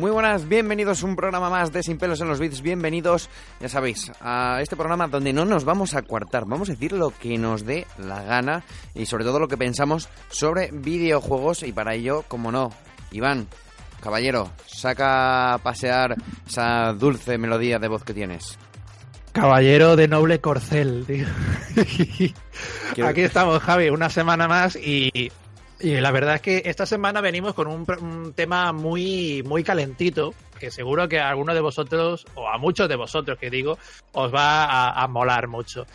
Muy buenas, bienvenidos a un programa más de Sin pelos en los bits. Bienvenidos, ya sabéis, a este programa donde no nos vamos a coartar, vamos a decir lo que nos dé la gana y sobre todo lo que pensamos sobre videojuegos y para ello, como no, Iván, caballero, saca a pasear esa dulce melodía de voz que tienes. Caballero de noble corcel. tío. Aquí estamos, Javi, una semana más y, y la verdad es que esta semana venimos con un, un tema muy, muy calentito que seguro que a alguno de vosotros, o a muchos de vosotros que digo, os va a, molar mucho.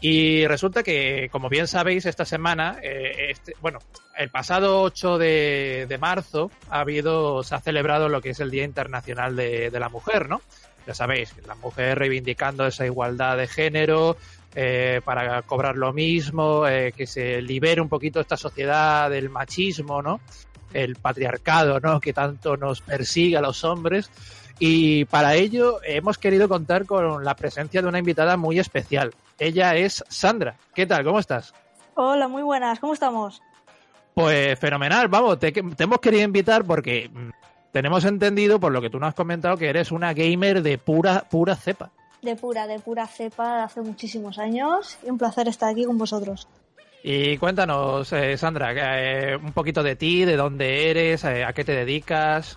Y resulta que, como bien sabéis, esta semana, eh, este- bueno, el pasado 8 de, de marzo ha habido, se ha celebrado lo que es el Día Internacional de la Mujer, ¿no? Ya sabéis, la mujer reivindicando esa igualdad de género, eh, para cobrar lo mismo, eh, que se libere un poquito esta sociedad del machismo, ¿no? El patriarcado, ¿no? Que tanto nos persigue a los hombres. Y para ello hemos querido contar con la presencia de una invitada muy especial. Ella es Sandra. ¿Qué tal? ¿Cómo estás? Hola, muy buenas, ¿cómo estamos? Pues fenomenal, vamos, te, te hemos querido invitar porque mm, tenemos entendido, por lo que tú nos has comentado, que eres una gamer de pura, pura cepa. De pura, de pura cepa de hace muchísimos años y un placer estar aquí con vosotros. Y cuéntanos, eh, Sandra, eh, un poquito de ti, de dónde eres, eh, a qué te dedicas.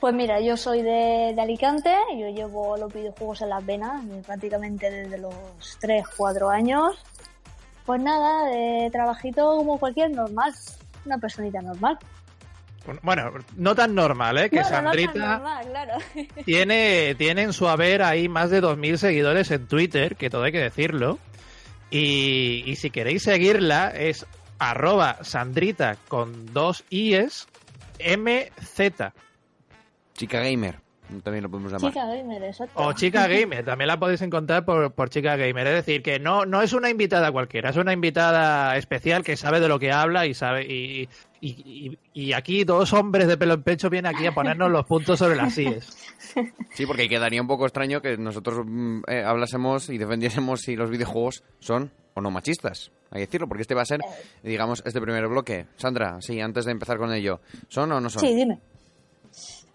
Pues mira, yo soy de, de Alicante, yo llevo los videojuegos en las venas eh, prácticamente desde los 3, 4 años. Pues nada, de trabajito como cualquier normal, una personita normal. Bueno, no tan normal, ¿eh? Que No, no, no tan Sandrita normal, claro. tiene, tiene en su haber ahí más de 2.000 seguidores en Twitter, que todo hay que decirlo. Y, y si queréis seguirla es arroba sandrita con dos i's mz. Chica gamer, también lo podemos llamar. Chica gamer, exacto. O chica gamer, también la podéis encontrar por, por chica gamer. Es decir, que no, no es una invitada cualquiera, es una invitada especial que sabe de lo que habla y sabe. Y, y, y- y aquí dos hombres de pelo en pecho vienen aquí a ponernos los puntos sobre las IES. Sí, porque quedaría un poco extraño que nosotros mm, eh, hablásemos y defendiésemos si los videojuegos son o no machistas. Hay que decirlo, porque este va a ser, digamos, este primer bloque. Sandra, sí, antes de empezar con ello, ¿son o no son? Sí, dime.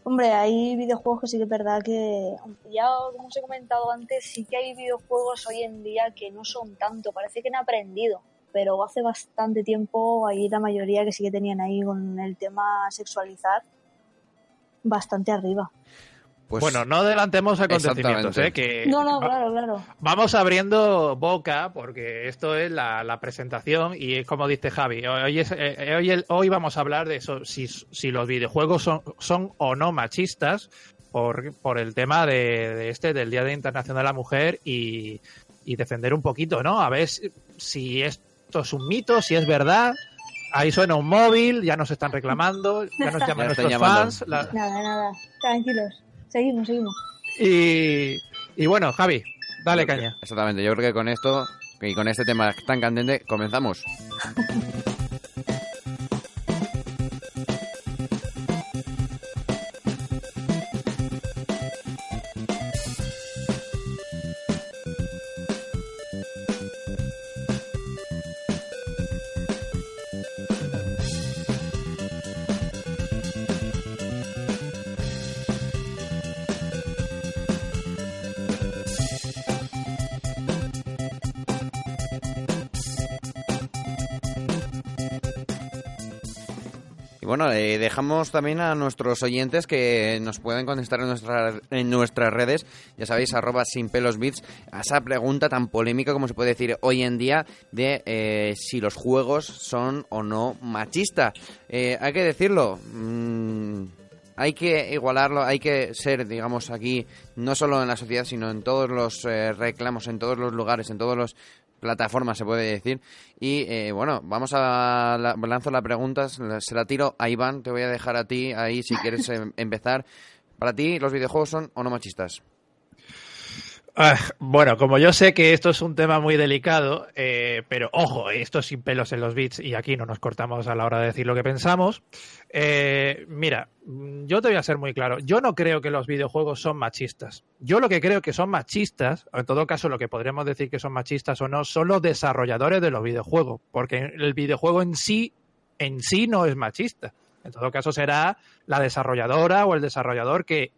Hombre, hay videojuegos que sí que es verdad que, ya como os he comentado antes, sí que hay videojuegos hoy en día que no son tanto, parece que han aprendido, pero hace bastante tiempo hay la mayoría que sí que tenían ahí con el tema sexualizar bastante arriba. Pues, bueno, no adelantemos acontecimientos. ¿eh? Que No, no, claro, claro. Vamos abriendo boca porque esto es la, la presentación y es como dice Javi, hoy, es, eh, hoy, el- hoy vamos a hablar de eso, si, si los videojuegos son, son o no machistas por, por el tema de, de este del Día de Internacional de la Mujer y, y defender un poquito, ¿no? A ver si, si esto es un mito, si es verdad. Ahí suena un móvil, ya nos están reclamando, ya nos llaman están nuestros llamando. fans. la- Nada, nada. Tranquilos. Seguimos, seguimos. y, y bueno, Javi, dale caña. Exactamente, yo creo que con esto y con este tema tan candente comenzamos. Bueno, eh, dejamos también a nuestros oyentes que nos pueden contestar en, nuestra, en nuestras redes, ya sabéis, arroba sin pelos bits, a esa pregunta tan polémica como se puede decir hoy en día de eh, si los juegos son o no machistas. Eh, hay que decirlo. Mm, hay que igualarlo, hay que ser, digamos, aquí, no solo en la sociedad, sino en todos los eh, reclamos, en todos los lugares, en todas las plataformas, se puede decir. Y eh, bueno, vamos a. La, lanzo la pregunta, se la tiro a Iván, te voy a dejar a ti ahí si quieres em, empezar. Para ti, ¿los videojuegos son o no machistas? Ah, bueno, como yo sé que esto es un tema muy delicado, eh, pero ojo, esto sin pelos en los bits y aquí no nos cortamos a la hora de decir lo que pensamos. Eh, mira, yo te voy a ser muy claro. Yo no creo que los videojuegos son machistas. Yo lo que creo que son machistas, o en todo caso lo que podríamos decir que son machistas o no, son los desarrolladores de los videojuegos, porque el videojuego en sí, en sí no es machista. En todo caso será la desarrolladora o el desarrollador que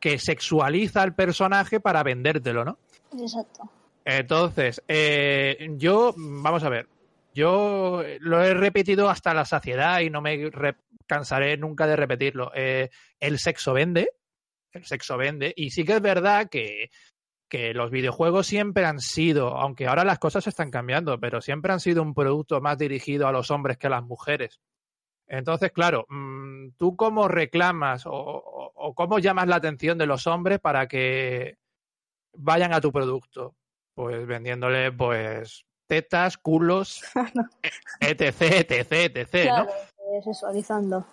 que sexualiza al personaje para vendértelo, ¿no? Exacto. Entonces, eh, yo, vamos a ver, yo lo he repetido hasta la saciedad y no me cansaré nunca de repetirlo. Eh, el sexo vende, el sexo vende, y sí que es verdad que, que los videojuegos siempre han sido, aunque ahora las cosas están cambiando, pero siempre han sido un producto más dirigido a los hombres que a las mujeres. Entonces, claro, mm, ¿tú cómo reclamas o, cómo llamas la atención de los hombres para que vayan a tu producto? Pues vendiéndole, pues, tetas, culos, etc, etc, etc, claro, ¿no? sexualizando.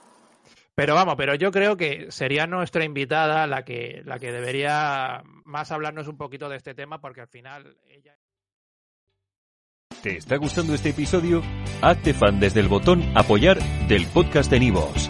Pero vamos, pero yo creo que sería nuestra invitada la que, la que debería más hablarnos un poquito de este tema, porque al final ella... ¿Te está gustando este episodio? Hazte fan desde el botón Apoyar del podcast de Nivos.